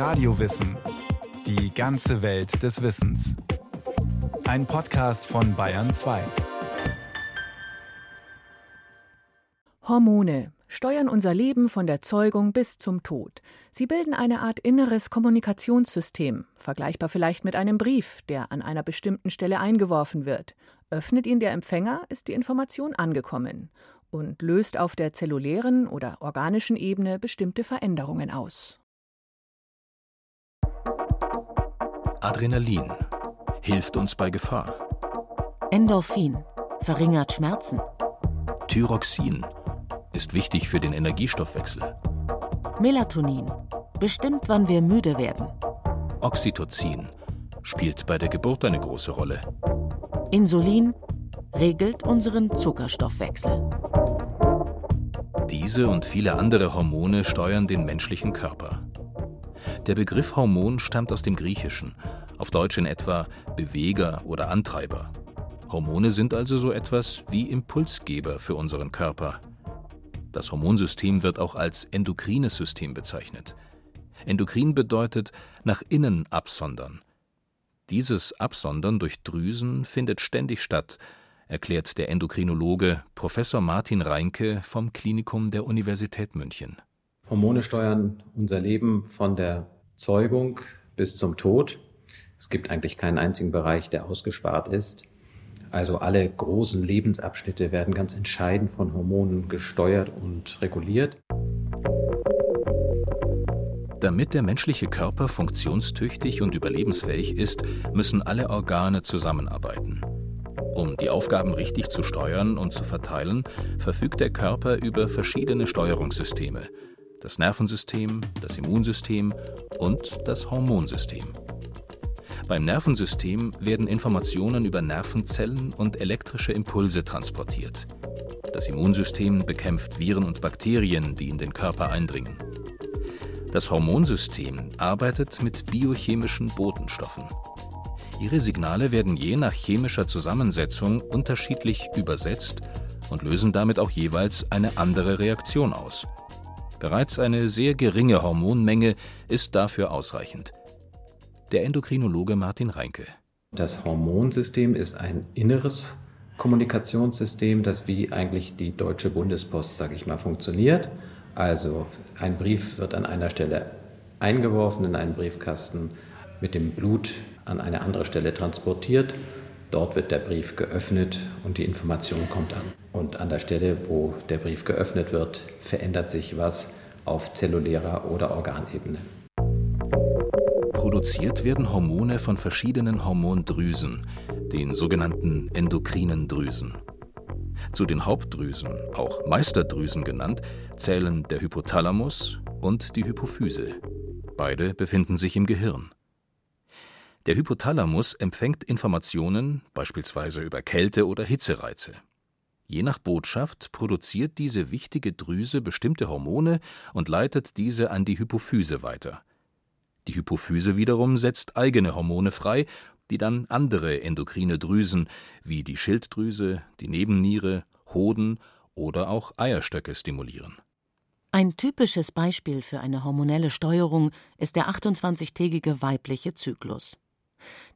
Radiowissen. Die ganze Welt des Wissens. Ein Podcast von Bayern 2. Hormone steuern unser Leben von der Zeugung bis zum Tod. Sie bilden eine Art inneres Kommunikationssystem, vergleichbar vielleicht mit einem Brief, der an einer bestimmten Stelle eingeworfen wird. Öffnet ihn der Empfänger, ist die Information angekommen und löst auf der zellulären oder organischen Ebene bestimmte Veränderungen aus. Adrenalin hilft uns bei Gefahr. Endorphin verringert Schmerzen. Thyroxin ist wichtig für den Energiestoffwechsel. Melatonin bestimmt, wann wir müde werden. Oxytocin spielt bei der Geburt eine große Rolle. Insulin regelt unseren Zuckerstoffwechsel. Diese und viele andere Hormone steuern den menschlichen Körper. Der Begriff Hormon stammt aus dem Griechischen, auf Deutsch in etwa Beweger oder Antreiber. Hormone sind also so etwas wie Impulsgeber für unseren Körper. Das Hormonsystem wird auch als endokrines System bezeichnet. Endokrin bedeutet nach innen absondern. Dieses Absondern durch Drüsen findet ständig statt, erklärt der Endokrinologe Professor Martin Reinke vom Klinikum der Universität München. Hormone steuern unser Leben von der Zeugung bis zum Tod. Es gibt eigentlich keinen einzigen Bereich, der ausgespart ist. Also alle großen Lebensabschnitte werden ganz entscheidend von Hormonen gesteuert und reguliert. Damit der menschliche Körper funktionstüchtig und überlebensfähig ist, müssen alle Organe zusammenarbeiten. Um die Aufgaben richtig zu steuern und zu verteilen, verfügt der Körper über verschiedene Steuerungssysteme. Das Nervensystem, das Immunsystem und das Hormonsystem. Beim Nervensystem werden Informationen über Nervenzellen und elektrische Impulse transportiert. Das Immunsystem bekämpft Viren und Bakterien, die in den Körper eindringen. Das Hormonsystem arbeitet mit biochemischen Botenstoffen. Ihre Signale werden je nach chemischer Zusammensetzung unterschiedlich übersetzt und lösen damit auch jeweils eine andere Reaktion aus. Bereits eine sehr geringe Hormonmenge ist dafür ausreichend. Der Endokrinologe Martin Reinke. Das Hormonsystem ist ein inneres Kommunikationssystem, das wie eigentlich die deutsche Bundespost, sage ich mal, funktioniert. Also ein Brief wird an einer Stelle eingeworfen in einen Briefkasten mit dem Blut an eine andere Stelle transportiert. Dort wird der Brief geöffnet und die Information kommt an. Und an der Stelle, wo der Brief geöffnet wird, verändert sich was auf zellulärer oder Organebene. Produziert werden Hormone von verschiedenen Hormondrüsen, den sogenannten endokrinen Drüsen. Zu den Hauptdrüsen, auch Meisterdrüsen genannt, zählen der Hypothalamus und die Hypophyse. Beide befinden sich im Gehirn. Der Hypothalamus empfängt Informationen, beispielsweise über Kälte- oder Hitzereize. Je nach Botschaft produziert diese wichtige Drüse bestimmte Hormone und leitet diese an die Hypophyse weiter. Die Hypophyse wiederum setzt eigene Hormone frei, die dann andere endokrine Drüsen wie die Schilddrüse, die Nebenniere, Hoden oder auch Eierstöcke stimulieren. Ein typisches Beispiel für eine hormonelle Steuerung ist der 28-tägige weibliche Zyklus.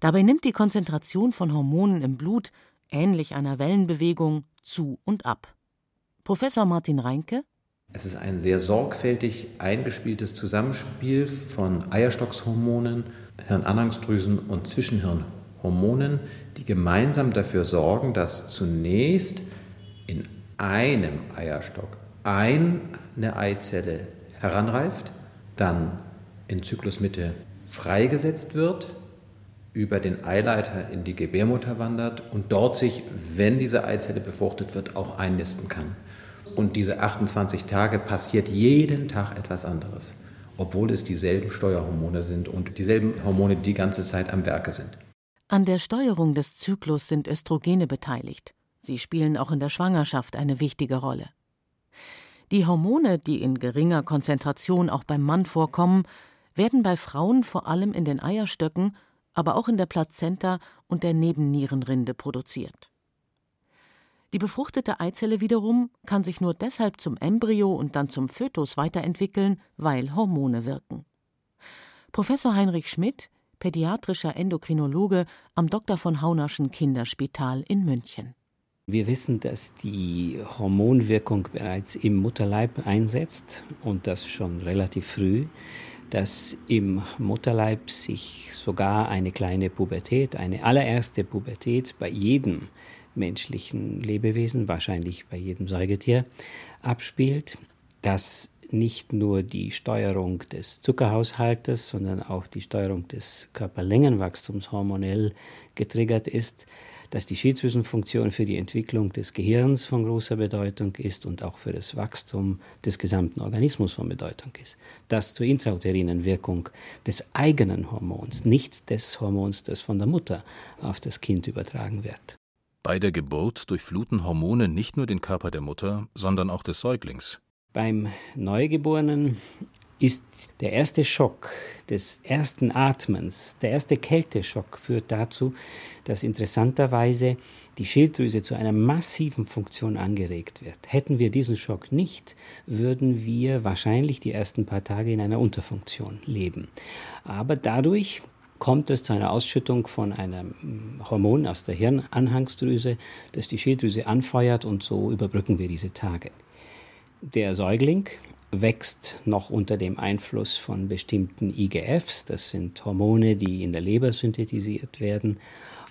Dabei nimmt die Konzentration von Hormonen im Blut, ähnlich einer Wellenbewegung, zu und ab. Professor Martin Reinke es ist ein sehr sorgfältig eingespieltes Zusammenspiel von Eierstockshormonen, Hirnanhangsdrüsen und Zwischenhirnhormonen, die gemeinsam dafür sorgen, dass zunächst in einem Eierstock eine Eizelle heranreift, dann in Zyklusmitte freigesetzt wird über den Eileiter in die Gebärmutter wandert und dort sich, wenn diese Eizelle befruchtet wird, auch einnisten kann. Und diese 28 Tage passiert jeden Tag etwas anderes, obwohl es dieselben Steuerhormone sind und dieselben Hormone die ganze Zeit am Werke sind. An der Steuerung des Zyklus sind Östrogene beteiligt. Sie spielen auch in der Schwangerschaft eine wichtige Rolle. Die Hormone, die in geringer Konzentration auch beim Mann vorkommen, werden bei Frauen vor allem in den Eierstöcken aber auch in der Plazenta und der Nebennierenrinde produziert. Die befruchtete Eizelle wiederum kann sich nur deshalb zum Embryo und dann zum Fötus weiterentwickeln, weil Hormone wirken. Professor Heinrich Schmidt, pädiatrischer Endokrinologe am Dr. von Haunerschen Kinderspital in München. Wir wissen, dass die Hormonwirkung bereits im Mutterleib einsetzt und das schon relativ früh, dass im Mutterleib sich sogar eine kleine Pubertät, eine allererste Pubertät bei jedem menschlichen Lebewesen, wahrscheinlich bei jedem Säugetier, abspielt, dass nicht nur die Steuerung des Zuckerhaushaltes, sondern auch die Steuerung des Körperlängenwachstums hormonell getriggert ist, dass die Schilddrüsenfunktion für die Entwicklung des Gehirns von großer Bedeutung ist und auch für das Wachstum des gesamten Organismus von Bedeutung ist. Das zur intrauterinen Wirkung des eigenen Hormons, nicht des Hormons, das von der Mutter auf das Kind übertragen wird. Bei der Geburt durchfluten Hormone nicht nur den Körper der Mutter, sondern auch des Säuglings. Beim Neugeborenen ist der erste Schock des ersten Atmens, der erste Kälteschock führt dazu, dass interessanterweise die Schilddrüse zu einer massiven Funktion angeregt wird. Hätten wir diesen Schock nicht, würden wir wahrscheinlich die ersten paar Tage in einer Unterfunktion leben. Aber dadurch kommt es zu einer Ausschüttung von einem Hormon aus der Hirnanhangsdrüse, das die Schilddrüse anfeuert und so überbrücken wir diese Tage. Der Säugling wächst noch unter dem Einfluss von bestimmten IGFs, das sind Hormone, die in der Leber synthetisiert werden,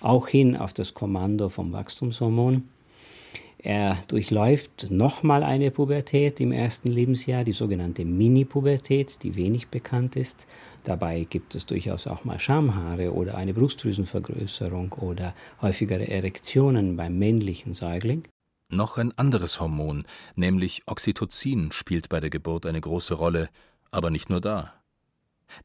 auch hin auf das Kommando vom Wachstumshormon. Er durchläuft nochmal eine Pubertät im ersten Lebensjahr, die sogenannte Mini-Pubertät, die wenig bekannt ist. Dabei gibt es durchaus auch mal Schamhaare oder eine Brustdrüsenvergrößerung oder häufigere Erektionen beim männlichen Säugling. Noch ein anderes Hormon, nämlich Oxytocin, spielt bei der Geburt eine große Rolle, aber nicht nur da.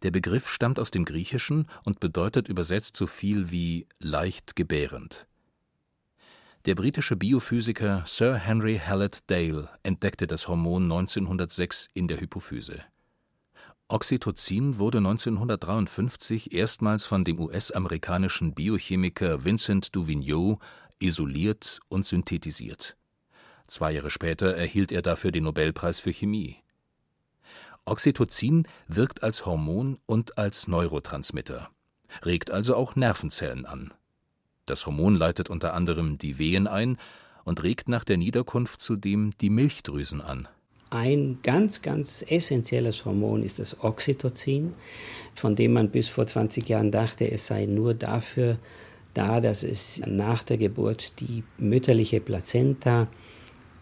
Der Begriff stammt aus dem Griechischen und bedeutet übersetzt so viel wie leicht gebärend. Der britische Biophysiker Sir Henry Hallett Dale entdeckte das Hormon 1906 in der Hypophyse. Oxytocin wurde 1953 erstmals von dem US-amerikanischen Biochemiker Vincent Duvigneau isoliert und synthetisiert. Zwei Jahre später erhielt er dafür den Nobelpreis für Chemie. Oxytocin wirkt als Hormon und als Neurotransmitter, regt also auch Nervenzellen an. Das Hormon leitet unter anderem die Wehen ein und regt nach der Niederkunft zudem die Milchdrüsen an. Ein ganz, ganz essentielles Hormon ist das Oxytocin, von dem man bis vor 20 Jahren dachte, es sei nur dafür da, dass es nach der Geburt die mütterliche Plazenta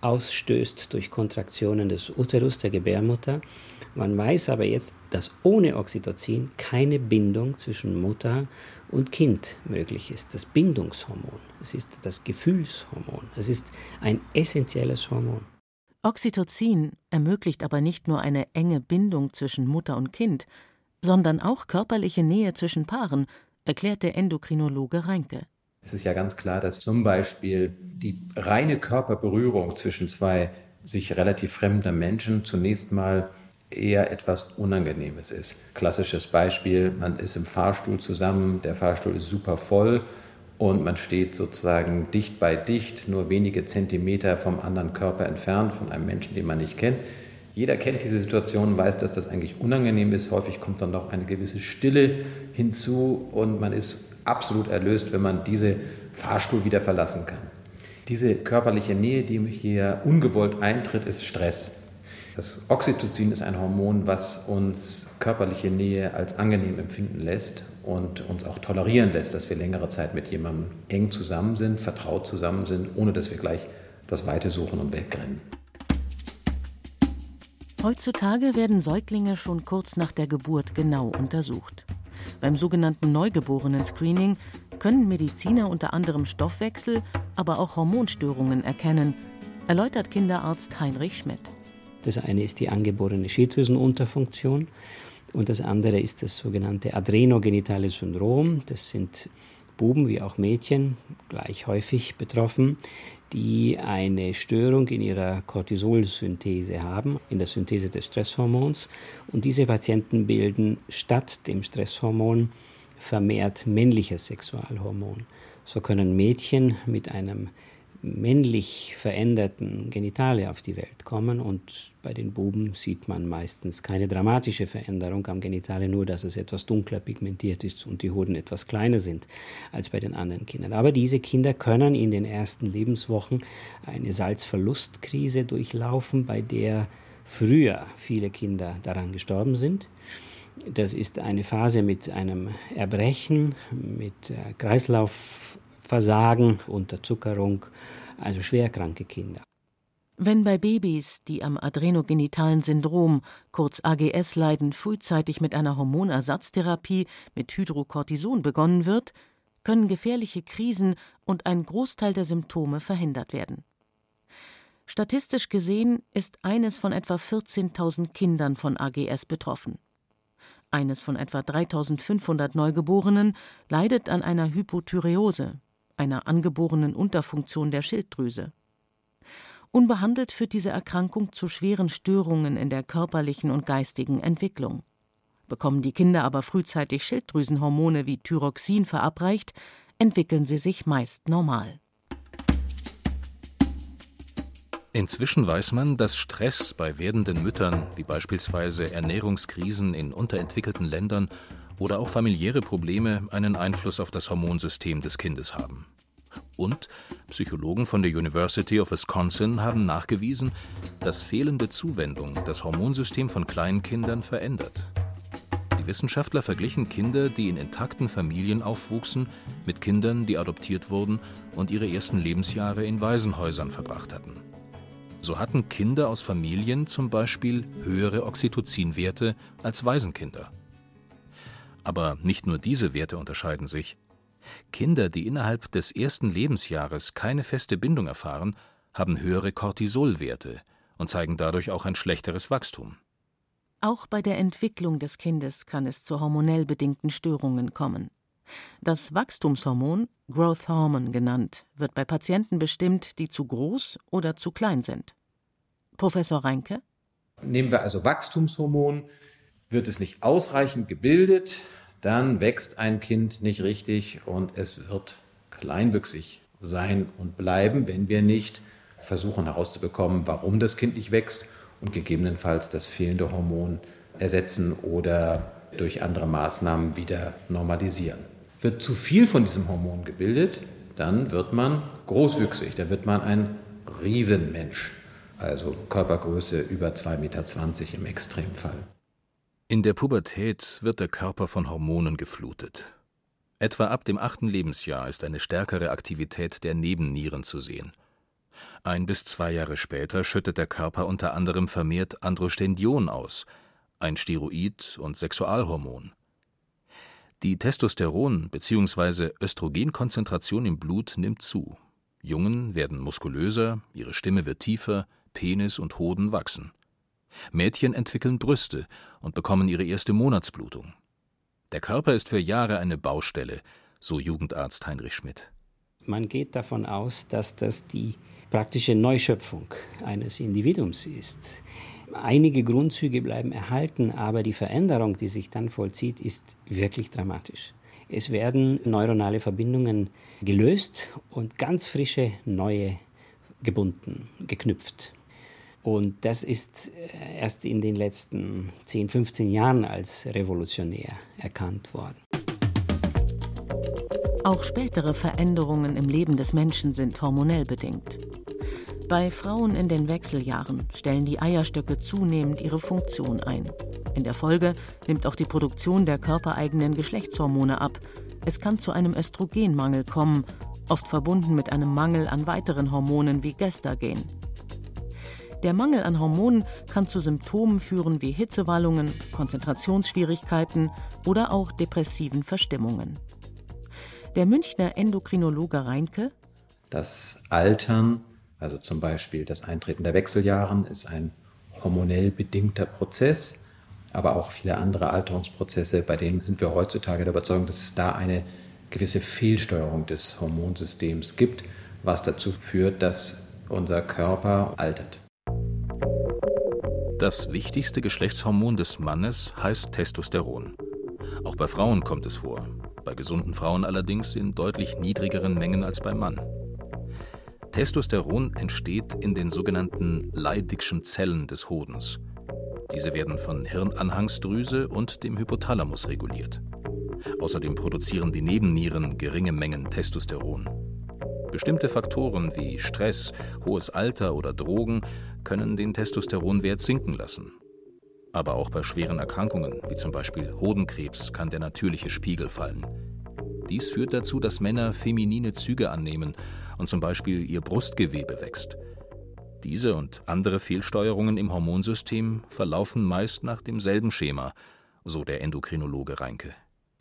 ausstößt durch Kontraktionen des Uterus der Gebärmutter. Man weiß aber jetzt, dass ohne Oxytocin keine Bindung zwischen Mutter und Kind möglich ist. Das Bindungshormon, es ist das Gefühlshormon, es ist ein essentielles Hormon. Oxytocin ermöglicht aber nicht nur eine enge Bindung zwischen Mutter und Kind, sondern auch körperliche Nähe zwischen Paaren, erklärt der Endokrinologe Reinke. Es ist ja ganz klar, dass zum Beispiel die reine Körperberührung zwischen zwei sich relativ fremden Menschen zunächst mal eher etwas Unangenehmes ist. Klassisches Beispiel, man ist im Fahrstuhl zusammen, der Fahrstuhl ist super voll und man steht sozusagen dicht bei dicht, nur wenige Zentimeter vom anderen Körper entfernt, von einem Menschen, den man nicht kennt. Jeder kennt diese Situation, weiß, dass das eigentlich unangenehm ist. Häufig kommt dann noch eine gewisse Stille hinzu und man ist absolut erlöst, wenn man diese Fahrstuhl wieder verlassen kann. Diese körperliche Nähe, die hier ungewollt eintritt, ist Stress. Das Oxytocin ist ein Hormon, was uns körperliche Nähe als angenehm empfinden lässt und uns auch tolerieren lässt, dass wir längere Zeit mit jemandem eng zusammen sind, vertraut zusammen sind, ohne dass wir gleich das Weite suchen und wegrennen. Heutzutage werden Säuglinge schon kurz nach der Geburt genau untersucht. Beim sogenannten Neugeborenen-Screening können Mediziner unter anderem Stoffwechsel, aber auch Hormonstörungen erkennen, erläutert Kinderarzt Heinrich Schmidt. Das eine ist die angeborene Schilddrüsenunterfunktion und das andere ist das sogenannte adrenogenitale Syndrom. Das sind Buben wie auch Mädchen gleich häufig betroffen, die eine Störung in ihrer Cortisolsynthese haben, in der Synthese des Stresshormons. Und diese Patienten bilden statt dem Stresshormon vermehrt männliches Sexualhormon. So können Mädchen mit einem männlich veränderten Genitale auf die Welt kommen und bei den Buben sieht man meistens keine dramatische Veränderung am Genitale, nur dass es etwas dunkler pigmentiert ist und die Hoden etwas kleiner sind als bei den anderen Kindern. Aber diese Kinder können in den ersten Lebenswochen eine Salzverlustkrise durchlaufen, bei der früher viele Kinder daran gestorben sind. Das ist eine Phase mit einem Erbrechen, mit äh, Kreislauf Versagen, Unterzuckerung, also schwerkranke Kinder. Wenn bei Babys, die am adrenogenitalen Syndrom, kurz AGS leiden, frühzeitig mit einer Hormonersatztherapie mit Hydrocortison begonnen wird, können gefährliche Krisen und ein Großteil der Symptome verhindert werden. Statistisch gesehen ist eines von etwa 14.000 Kindern von AGS betroffen. Eines von etwa 3.500 Neugeborenen leidet an einer Hypothyreose, einer angeborenen Unterfunktion der Schilddrüse. Unbehandelt führt diese Erkrankung zu schweren Störungen in der körperlichen und geistigen Entwicklung. Bekommen die Kinder aber frühzeitig Schilddrüsenhormone wie Thyroxin verabreicht, entwickeln sie sich meist normal. Inzwischen weiß man, dass Stress bei werdenden Müttern, wie beispielsweise Ernährungskrisen in unterentwickelten Ländern oder auch familiäre Probleme einen Einfluss auf das Hormonsystem des Kindes haben. Und Psychologen von der University of Wisconsin haben nachgewiesen, dass fehlende Zuwendung das Hormonsystem von Kleinkindern verändert. Die Wissenschaftler verglichen Kinder, die in intakten Familien aufwuchsen, mit Kindern, die adoptiert wurden und ihre ersten Lebensjahre in Waisenhäusern verbracht hatten. So hatten Kinder aus Familien zum Beispiel höhere Oxytocinwerte als Waisenkinder. Aber nicht nur diese Werte unterscheiden sich. Kinder, die innerhalb des ersten Lebensjahres keine feste Bindung erfahren, haben höhere Cortisolwerte und zeigen dadurch auch ein schlechteres Wachstum. Auch bei der Entwicklung des Kindes kann es zu hormonell bedingten Störungen kommen. Das Wachstumshormon, Growth Hormone genannt, wird bei Patienten bestimmt, die zu groß oder zu klein sind. Professor Reinke? Nehmen wir also Wachstumshormon, wird es nicht ausreichend gebildet, dann wächst ein Kind nicht richtig und es wird kleinwüchsig sein und bleiben, wenn wir nicht versuchen herauszubekommen, warum das Kind nicht wächst und gegebenenfalls das fehlende Hormon ersetzen oder durch andere Maßnahmen wieder normalisieren. Wird zu viel von diesem Hormon gebildet, dann wird man großwüchsig, da wird man ein Riesenmensch, also Körpergröße über 2,20 Meter im Extremfall. In der Pubertät wird der Körper von Hormonen geflutet. Etwa ab dem achten Lebensjahr ist eine stärkere Aktivität der Nebennieren zu sehen. Ein bis zwei Jahre später schüttet der Körper unter anderem vermehrt Androstendion aus, ein Steroid und Sexualhormon. Die Testosteron- bzw. Östrogenkonzentration im Blut nimmt zu. Jungen werden muskulöser, ihre Stimme wird tiefer, Penis und Hoden wachsen. Mädchen entwickeln Brüste und bekommen ihre erste Monatsblutung. Der Körper ist für Jahre eine Baustelle, so Jugendarzt Heinrich Schmidt. Man geht davon aus, dass das die praktische Neuschöpfung eines Individuums ist. Einige Grundzüge bleiben erhalten, aber die Veränderung, die sich dann vollzieht, ist wirklich dramatisch. Es werden neuronale Verbindungen gelöst und ganz frische neue gebunden, geknüpft. Und das ist äh, erst in den letzten 10, 15 Jahren als revolutionär erkannt worden. Auch spätere Veränderungen im Leben des Menschen sind hormonell bedingt. Bei Frauen in den Wechseljahren stellen die Eierstöcke zunehmend ihre Funktion ein. In der Folge nimmt auch die Produktion der körpereigenen Geschlechtshormone ab. Es kann zu einem Östrogenmangel kommen, oft verbunden mit einem Mangel an weiteren Hormonen wie Gestagen. Der Mangel an Hormonen kann zu Symptomen führen wie Hitzewallungen, Konzentrationsschwierigkeiten oder auch depressiven Verstimmungen. Der Münchner Endokrinologe Reinke Das Altern, also zum Beispiel das Eintreten der Wechseljahren, ist ein hormonell bedingter Prozess, aber auch viele andere Alterungsprozesse, bei denen sind wir heutzutage der Überzeugung, dass es da eine gewisse Fehlsteuerung des Hormonsystems gibt, was dazu führt, dass unser Körper altert. Das wichtigste Geschlechtshormon des Mannes heißt Testosteron. Auch bei Frauen kommt es vor, bei gesunden Frauen allerdings in deutlich niedrigeren Mengen als beim Mann. Testosteron entsteht in den sogenannten Leydigschen Zellen des Hodens. Diese werden von Hirnanhangsdrüse und dem Hypothalamus reguliert. Außerdem produzieren die Nebennieren geringe Mengen Testosteron. Bestimmte Faktoren wie Stress, hohes Alter oder Drogen können den Testosteronwert sinken lassen. Aber auch bei schweren Erkrankungen, wie zum Beispiel Hodenkrebs, kann der natürliche Spiegel fallen. Dies führt dazu, dass Männer feminine Züge annehmen und zum Beispiel ihr Brustgewebe wächst. Diese und andere Fehlsteuerungen im Hormonsystem verlaufen meist nach demselben Schema, so der Endokrinologe Reinke.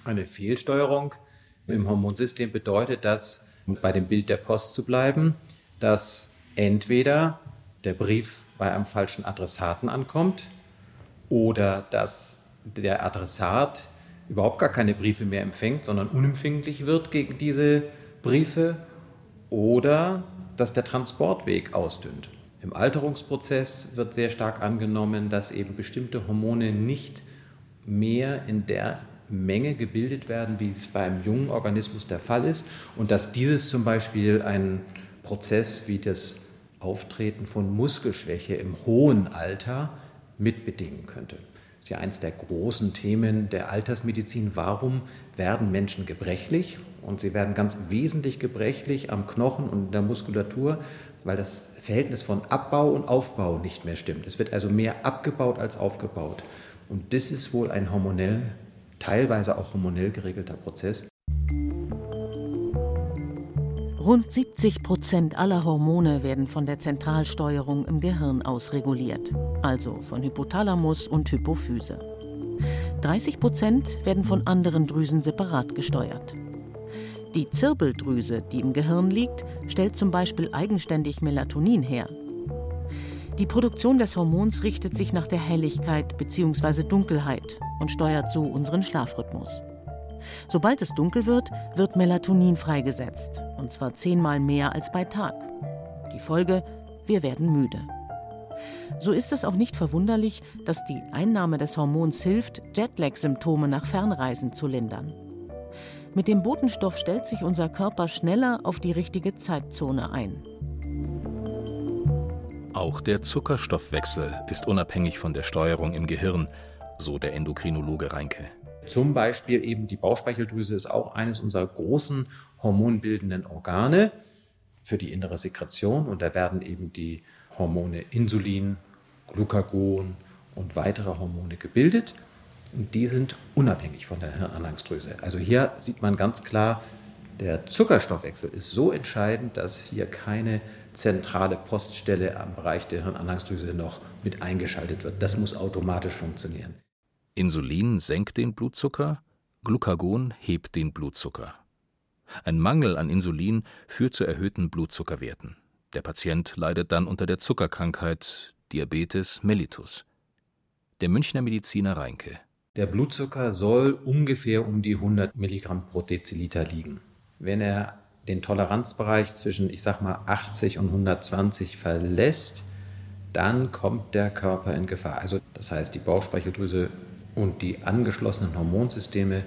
Eine Fehlsteuerung im Hormonsystem bedeutet, dass, um bei dem Bild der Post zu bleiben, dass entweder der Brief bei einem falschen Adressaten ankommt oder dass der Adressat überhaupt gar keine Briefe mehr empfängt, sondern unempfänglich wird gegen diese Briefe oder dass der Transportweg ausdünnt. Im Alterungsprozess wird sehr stark angenommen, dass eben bestimmte Hormone nicht mehr in der Menge gebildet werden, wie es beim jungen Organismus der Fall ist und dass dieses zum Beispiel ein Prozess wie das Auftreten von Muskelschwäche im hohen Alter mitbedingen könnte. Das ist ja eines der großen Themen der Altersmedizin. Warum werden Menschen gebrechlich? Und sie werden ganz wesentlich gebrechlich am Knochen und in der Muskulatur, weil das Verhältnis von Abbau und Aufbau nicht mehr stimmt. Es wird also mehr abgebaut als aufgebaut. Und das ist wohl ein hormonell, teilweise auch hormonell geregelter Prozess. Rund 70 Prozent aller Hormone werden von der Zentralsteuerung im Gehirn aus reguliert, also von Hypothalamus und Hypophyse. 30 Prozent werden von anderen Drüsen separat gesteuert. Die Zirbeldrüse, die im Gehirn liegt, stellt zum Beispiel eigenständig Melatonin her. Die Produktion des Hormons richtet sich nach der Helligkeit bzw. Dunkelheit und steuert so unseren Schlafrhythmus. Sobald es dunkel wird, wird Melatonin freigesetzt, und zwar zehnmal mehr als bei Tag. Die Folge, wir werden müde. So ist es auch nicht verwunderlich, dass die Einnahme des Hormons hilft, Jetlag-Symptome nach Fernreisen zu lindern. Mit dem Botenstoff stellt sich unser Körper schneller auf die richtige Zeitzone ein. Auch der Zuckerstoffwechsel ist unabhängig von der Steuerung im Gehirn, so der Endokrinologe Reinke. Zum Beispiel eben die Bauchspeicheldrüse ist auch eines unserer großen hormonbildenden Organe für die innere Sekretion und da werden eben die Hormone Insulin, Glucagon und weitere Hormone gebildet. Und die sind unabhängig von der Hirnanhangsdrüse. Also hier sieht man ganz klar, der Zuckerstoffwechsel ist so entscheidend, dass hier keine zentrale Poststelle am Bereich der Hirnanhangsdrüse noch mit eingeschaltet wird. Das muss automatisch funktionieren. Insulin senkt den Blutzucker, Glucagon hebt den Blutzucker. Ein Mangel an Insulin führt zu erhöhten Blutzuckerwerten. Der Patient leidet dann unter der Zuckerkrankheit Diabetes mellitus. Der Münchner Mediziner Reinke. Der Blutzucker soll ungefähr um die 100 Milligramm pro Deziliter liegen. Wenn er den Toleranzbereich zwischen, ich sag mal, 80 und 120 verlässt, dann kommt der Körper in Gefahr. Also das heißt, die Bauchspeicheldrüse und die angeschlossenen Hormonsysteme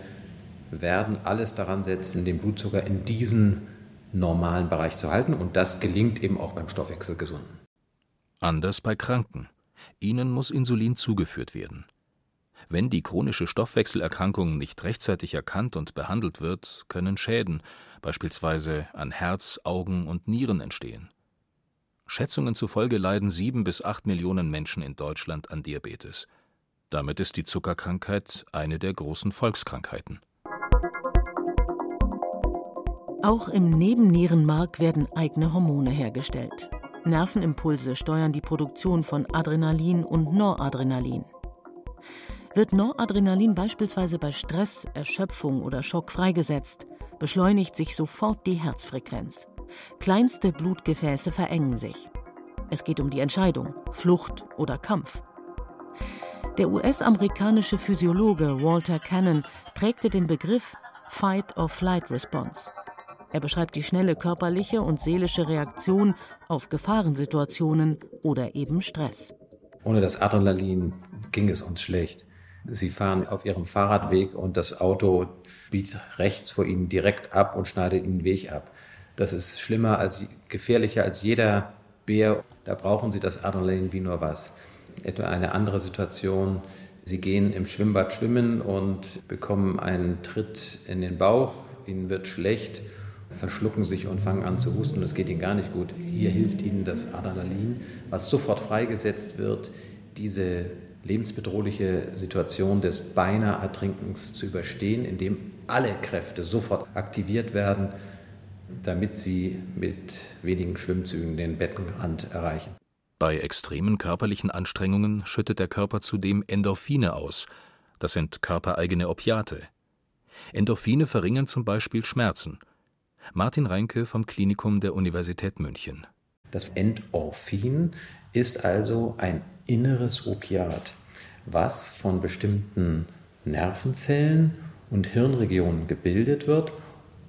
werden alles daran setzen, den Blutzucker in diesen normalen Bereich zu halten und das gelingt eben auch beim Stoffwechselgesunden. Anders bei Kranken. Ihnen muss Insulin zugeführt werden. Wenn die chronische Stoffwechselerkrankung nicht rechtzeitig erkannt und behandelt wird, können Schäden, beispielsweise an Herz, Augen und Nieren, entstehen. Schätzungen zufolge leiden sieben bis acht Millionen Menschen in Deutschland an Diabetes. Damit ist die Zuckerkrankheit eine der großen Volkskrankheiten. Auch im Nebennierenmark werden eigene Hormone hergestellt. Nervenimpulse steuern die Produktion von Adrenalin und Noradrenalin. Wird Noradrenalin beispielsweise bei Stress, Erschöpfung oder Schock freigesetzt, beschleunigt sich sofort die Herzfrequenz. Kleinste Blutgefäße verengen sich. Es geht um die Entscheidung, Flucht oder Kampf. Der US-amerikanische Physiologe Walter Cannon prägte den Begriff Fight-or-Flight Response. Er beschreibt die schnelle körperliche und seelische Reaktion auf Gefahrensituationen oder eben Stress. Ohne das Adrenalin ging es uns schlecht. Sie fahren auf ihrem Fahrradweg und das Auto biegt rechts vor ihnen direkt ab und schneidet ihnen den Weg ab. Das ist schlimmer als gefährlicher als jeder Bär. Da brauchen sie das Adrenalin wie nur was. Etwa eine andere Situation. Sie gehen im Schwimmbad schwimmen und bekommen einen Tritt in den Bauch. Ihnen wird schlecht, verschlucken sich und fangen an zu husten. Es geht ihnen gar nicht gut. Hier hilft ihnen das Adrenalin, was sofort freigesetzt wird, diese lebensbedrohliche Situation des beinahe Ertrinkens zu überstehen, indem alle Kräfte sofort aktiviert werden, damit sie mit wenigen Schwimmzügen den Beckenrand erreichen. Bei extremen körperlichen Anstrengungen schüttet der Körper zudem Endorphine aus. Das sind körpereigene Opiate. Endorphine verringern zum Beispiel Schmerzen. Martin Reinke vom Klinikum der Universität München. Das Endorphin ist also ein inneres Opiat, was von bestimmten Nervenzellen und Hirnregionen gebildet wird,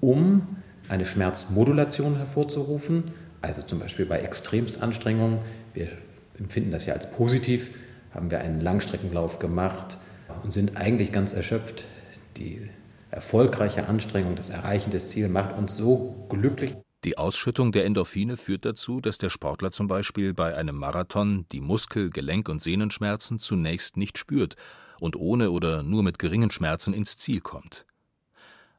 um eine Schmerzmodulation hervorzurufen, also zum Beispiel bei Extremstanstrengungen. Wir empfinden das ja als positiv, haben wir einen Langstreckenlauf gemacht und sind eigentlich ganz erschöpft. Die erfolgreiche Anstrengung, das Erreichen des Ziels macht uns so glücklich. Die Ausschüttung der Endorphine führt dazu, dass der Sportler zum Beispiel bei einem Marathon die Muskel-, Gelenk- und Sehnenschmerzen zunächst nicht spürt und ohne oder nur mit geringen Schmerzen ins Ziel kommt.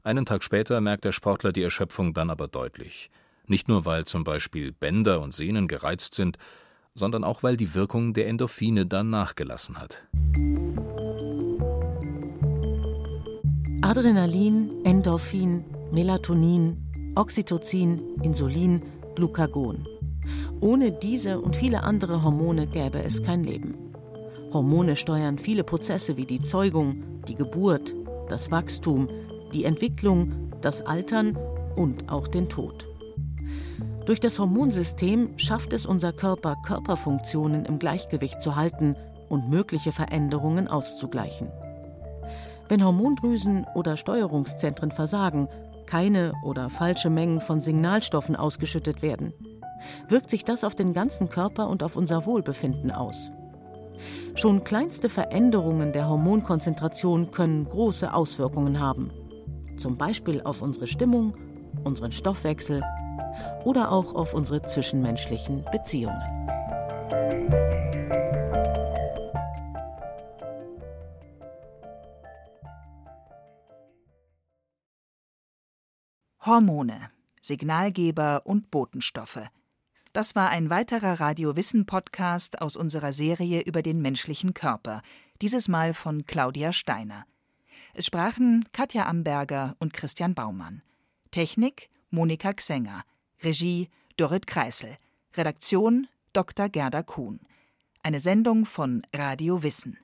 Einen Tag später merkt der Sportler die Erschöpfung dann aber deutlich. Nicht nur, weil zum Beispiel Bänder und Sehnen gereizt sind, sondern auch, weil die Wirkung der Endorphine dann nachgelassen hat. Adrenalin, Endorphin, Melatonin, Oxytocin, Insulin, Glucagon. Ohne diese und viele andere Hormone gäbe es kein Leben. Hormone steuern viele Prozesse wie die Zeugung, die Geburt, das Wachstum, die Entwicklung, das Altern und auch den Tod. Durch das Hormonsystem schafft es unser Körper, Körperfunktionen im Gleichgewicht zu halten und mögliche Veränderungen auszugleichen. Wenn Hormondrüsen oder Steuerungszentren versagen, keine oder falsche Mengen von Signalstoffen ausgeschüttet werden, wirkt sich das auf den ganzen Körper und auf unser Wohlbefinden aus. Schon kleinste Veränderungen der Hormonkonzentration können große Auswirkungen haben, zum Beispiel auf unsere Stimmung, unseren Stoffwechsel oder auch auf unsere zwischenmenschlichen Beziehungen. Hormone, Signalgeber und Botenstoffe. Das war ein weiterer Radio-Wissen-Podcast aus unserer Serie über den menschlichen Körper, dieses Mal von Claudia Steiner. Es sprachen Katja Amberger und Christian Baumann. Technik Monika Xenger. Regie Dorit Kreisel. Redaktion Dr. Gerda Kuhn. Eine Sendung von Radio Wissen.